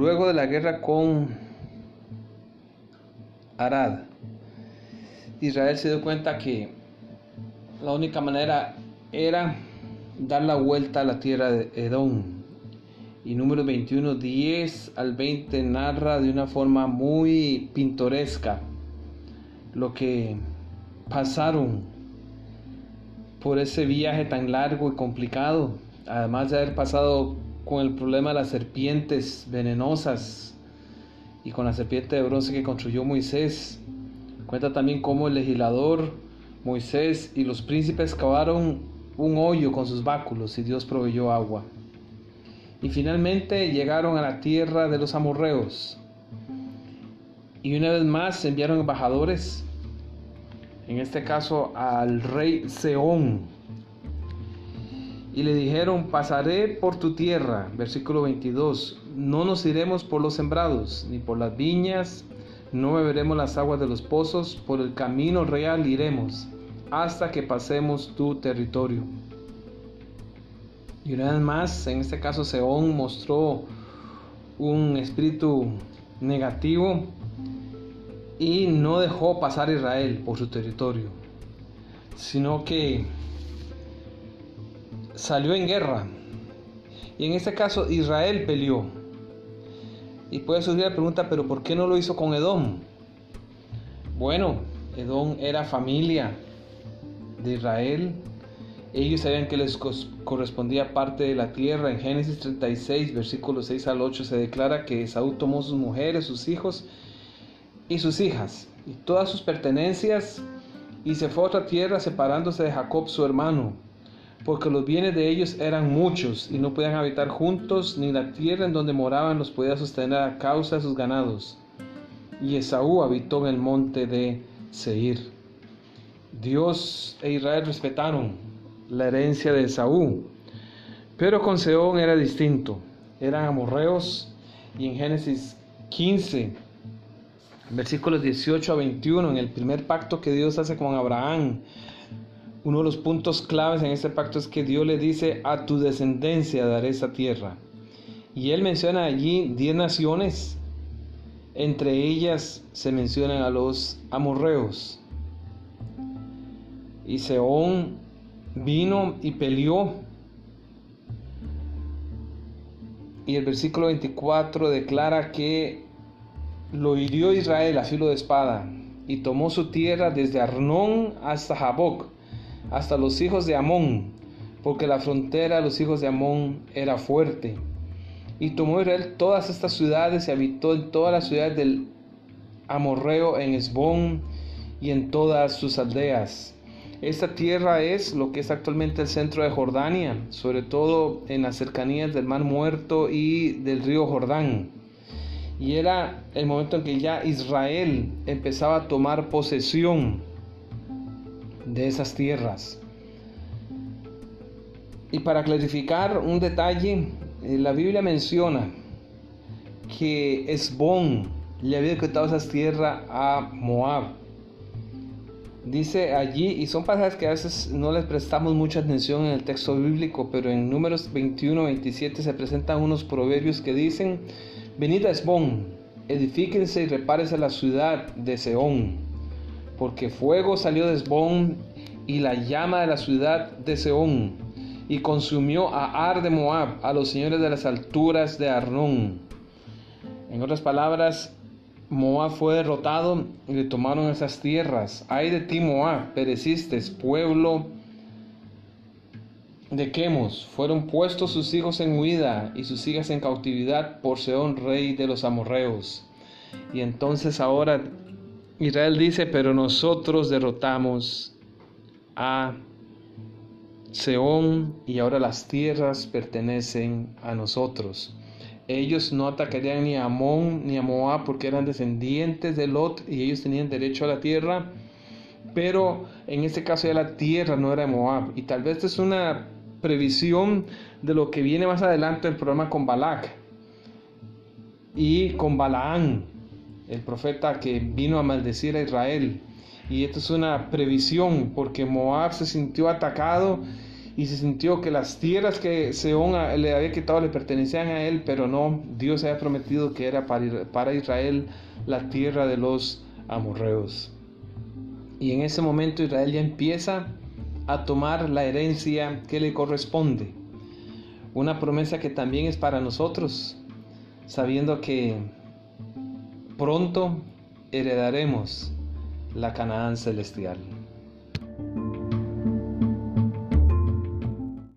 luego de la guerra con Arad, Israel se dio cuenta que la única manera era dar la vuelta a la tierra de Edom. Y número 21, 10 al 20 narra de una forma muy pintoresca lo que pasaron por ese viaje tan largo y complicado, además de haber pasado con el problema de las serpientes venenosas y con la serpiente de bronce que construyó Moisés. Cuenta también cómo el legislador Moisés y los príncipes cavaron un hoyo con sus báculos y Dios proveyó agua. Y finalmente llegaron a la tierra de los amorreos. Y una vez más enviaron embajadores, en este caso al rey Seón. Y le dijeron, pasaré por tu tierra, versículo 22, no nos iremos por los sembrados, ni por las viñas, no beberemos las aguas de los pozos, por el camino real iremos, hasta que pasemos tu territorio. Y una vez más, en este caso Seón mostró un espíritu negativo y no dejó pasar a Israel por su territorio, sino que salió en guerra. Y en este caso Israel peleó. Y puede surgir la pregunta, pero ¿por qué no lo hizo con Edom? Bueno, Edom era familia de Israel, ellos sabían que les correspondía parte de la tierra. En Génesis 36, versículos 6 al 8 se declara que Esaú tomó sus mujeres, sus hijos y sus hijas y todas sus pertenencias y se fue a otra tierra separándose de Jacob su hermano, porque los bienes de ellos eran muchos y no podían habitar juntos, ni la tierra en donde moraban los podía sostener a causa de sus ganados. Y Esaú habitó en el monte de Seir. Dios e Israel respetaron la herencia de Saúl. Pero con Seón era distinto. Eran amorreos y en Génesis 15, versículos 18 a 21, en el primer pacto que Dios hace con Abraham, uno de los puntos claves en este pacto es que Dios le dice, a tu descendencia daré esa tierra. Y él menciona allí 10 naciones, entre ellas se mencionan a los amorreos. Y Seón vino y peleó. Y el versículo 24 declara que lo hirió Israel a filo de espada y tomó su tierra desde Arnón hasta Jaboc, hasta los hijos de Amón, porque la frontera de los hijos de Amón era fuerte. Y tomó Israel todas estas ciudades y habitó en todas las ciudades del Amorreo, en Esbón y en todas sus aldeas. Esta tierra es lo que es actualmente el centro de Jordania, sobre todo en las cercanías del Mar Muerto y del río Jordán. Y era el momento en que ya Israel empezaba a tomar posesión de esas tierras. Y para clarificar un detalle, eh, la Biblia menciona que Esbón le había quitado esas tierras a Moab. Dice allí, y son pasajes que a veces no les prestamos mucha atención en el texto bíblico, pero en números 21, 27 se presentan unos proverbios que dicen, venid a Esbón, edifíquense y repárese la ciudad de Seón, porque fuego salió de Esbón y la llama de la ciudad de Seón, y consumió a Ar de Moab, a los señores de las alturas de Arnón. En otras palabras, Moab fue derrotado y le tomaron esas tierras. Ay de ti, Moab, pereciste, pueblo de Quemos. Fueron puestos sus hijos en huida y sus hijas en cautividad por Seón, rey de los amorreos. Y entonces ahora Israel dice, pero nosotros derrotamos a Seón y ahora las tierras pertenecen a nosotros. Ellos no atacarían ni a Amón ni a Moab porque eran descendientes de Lot y ellos tenían derecho a la tierra. Pero en este caso ya la tierra no era de Moab. Y tal vez es una previsión de lo que viene más adelante el programa con Balak y con Balaán, el profeta que vino a maldecir a Israel. Y esto es una previsión porque Moab se sintió atacado y se sintió que las tierras que Seón le había quitado le pertenecían a él, pero no, Dios había prometido que era para Israel la tierra de los amorreos. Y en ese momento Israel ya empieza a tomar la herencia que le corresponde. Una promesa que también es para nosotros, sabiendo que pronto heredaremos la Canaán celestial.